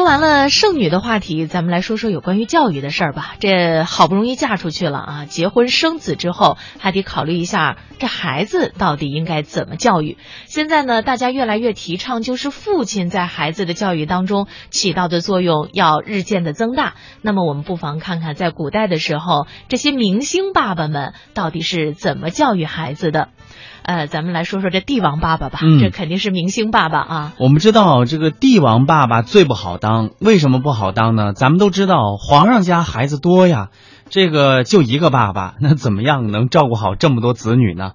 说完了剩女的话题，咱们来说说有关于教育的事儿吧。这好不容易嫁出去了啊，结婚生子之后，还得考虑一下这孩子到底应该怎么教育。现在呢，大家越来越提倡，就是父亲在孩子的教育当中起到的作用要日渐的增大。那么，我们不妨看看在古代的时候，这些明星爸爸们到底是怎么教育孩子的。呃，咱们来说说这帝王爸爸吧，嗯这肯定是明星爸爸啊。我们知道这个帝王爸爸最不好当，为什么不好当呢？咱们都知道皇上家孩子多呀，这个就一个爸爸，那怎么样能照顾好这么多子女呢？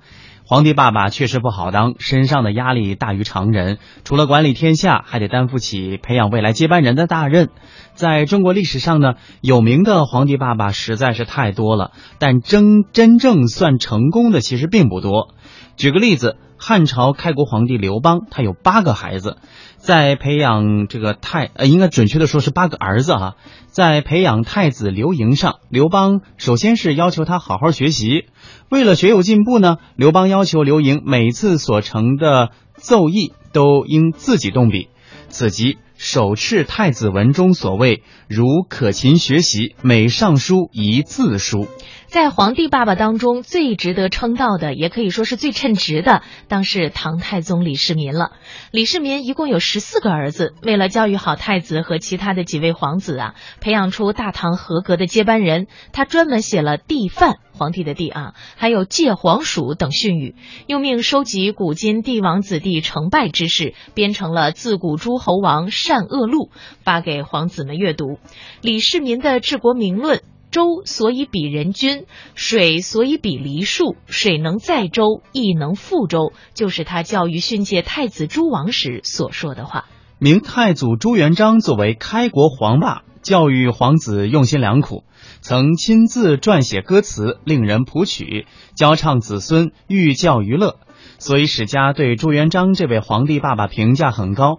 皇帝爸爸确实不好当，身上的压力大于常人，除了管理天下，还得担负起培养未来接班人的大任。在中国历史上呢，有名的皇帝爸爸实在是太多了，但真真正算成功的其实并不多。举个例子，汉朝开国皇帝刘邦，他有八个孩子，在培养这个太呃，应该准确的说是八个儿子哈、在培养太子刘盈上，刘邦首先是要求他好好学习，为了学有进步呢，刘邦要求刘盈每次所成的奏议都应自己动笔，此即手敕太子文中所谓“如可勤学习，每上书一字书”。在皇帝爸爸当中，最值得称道的，也可以说是最称职的，当是唐太宗李世民了。李世民一共有十四个儿子，为了教育好太子和其他的几位皇子啊，培养出大唐合格的接班人，他专门写了帝范。皇帝的帝啊，还有借皇鼠等训语，又命收集古今帝王子弟成败之事，编成了《自古诸侯王善恶录》，发给皇子们阅读。李世民的治国名论。周所以比人君，水所以比梨树。水能载舟，亦能覆舟，就是他教育训诫太子诸王时所说的话。明太祖朱元璋作为开国皇霸，教育皇子用心良苦，曾亲自撰写歌词，令人谱曲，教唱子孙，寓教于乐。所以史家对朱元璋这位皇帝爸爸评价很高。《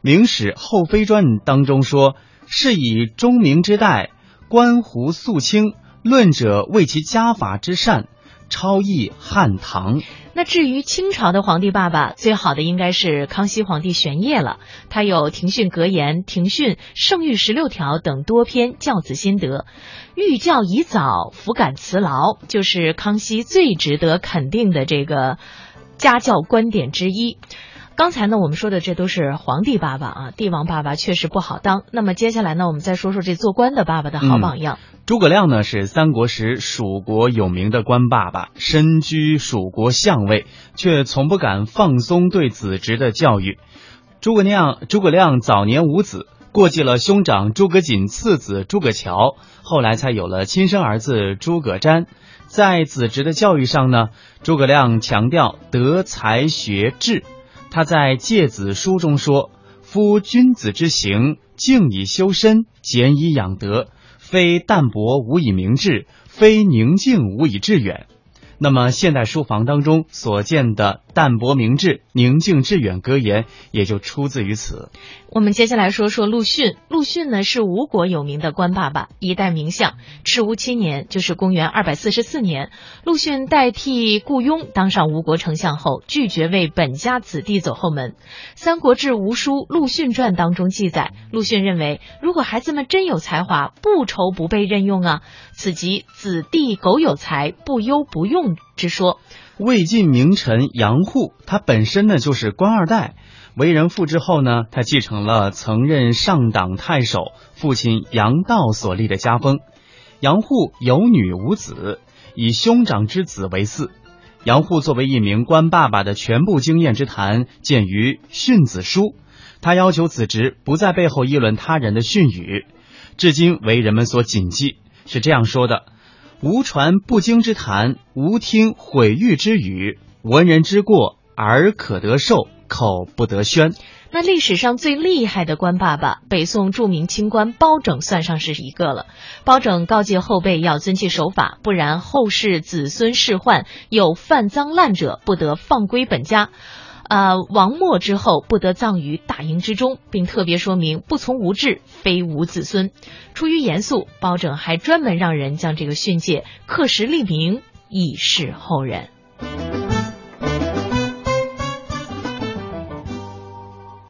明史后妃传》当中说：“是以钟明之代，观胡肃清，论者为其家法之善，超逸汉唐。”那至于清朝的皇帝爸爸，最好的应该是康熙皇帝玄烨了。他有《庭训格言》《庭训》《圣谕十六条》等多篇教子心得，寓教已早，福感慈劳，就是康熙最值得肯定的这个家教观点之一。刚才呢，我们说的这都是皇帝爸爸啊，帝王爸爸确实不好当。那么接下来呢，我们再说说这做官的爸爸的好榜样。诸葛亮呢是三国时蜀国有名的官爸爸，身居蜀国相位，却从不敢放松对子侄的教育。诸葛亮，诸葛亮早年无子，过继了兄长诸葛瑾次子诸葛乔，后来才有了亲生儿子诸葛瞻。在子侄的教育上呢，诸葛亮强调德才学智。他在《诫子书》中说：“夫君子之行，静以修身，俭以养德。”非淡泊无以明志，非宁静无以致远。那么，现代书房当中所见的“淡泊明志，宁静致远”格言，也就出自于此。我们接下来说说陆逊。陆逊呢是吴国有名的官爸爸，一代名相。赤乌七年，就是公元二百四十四年，陆逊代替雇佣当上吴国丞相后，拒绝为本家子弟走后门。《三国志·吴书·陆逊传》当中记载，陆逊认为，如果孩子们真有才华，不愁不被任用啊。此即子弟苟有才，不忧不用之说。魏晋名臣杨户，他本身呢就是官二代。为人父之后呢，他继承了曾任上党太守父亲杨道所立的家风。杨户有女无子，以兄长之子为嗣。杨户作为一名官爸爸的全部经验之谈，见于《训子书》。他要求子侄不在背后议论他人的训语，至今为人们所谨记。是这样说的：“无传不经之谈，无听毁誉之语。闻人之过，耳可得受，口不得宣。”那历史上最厉害的官爸爸，北宋著名清官包拯算上是一个了。包拯告诫后辈要遵纪守法，不然后世子孙仕宦有犯赃滥者，不得放归本家。呃，王默之后不得葬于大营之中，并特别说明不从无志，非无子孙。出于严肃，包拯还专门让人将这个训诫刻石立名，以示后人。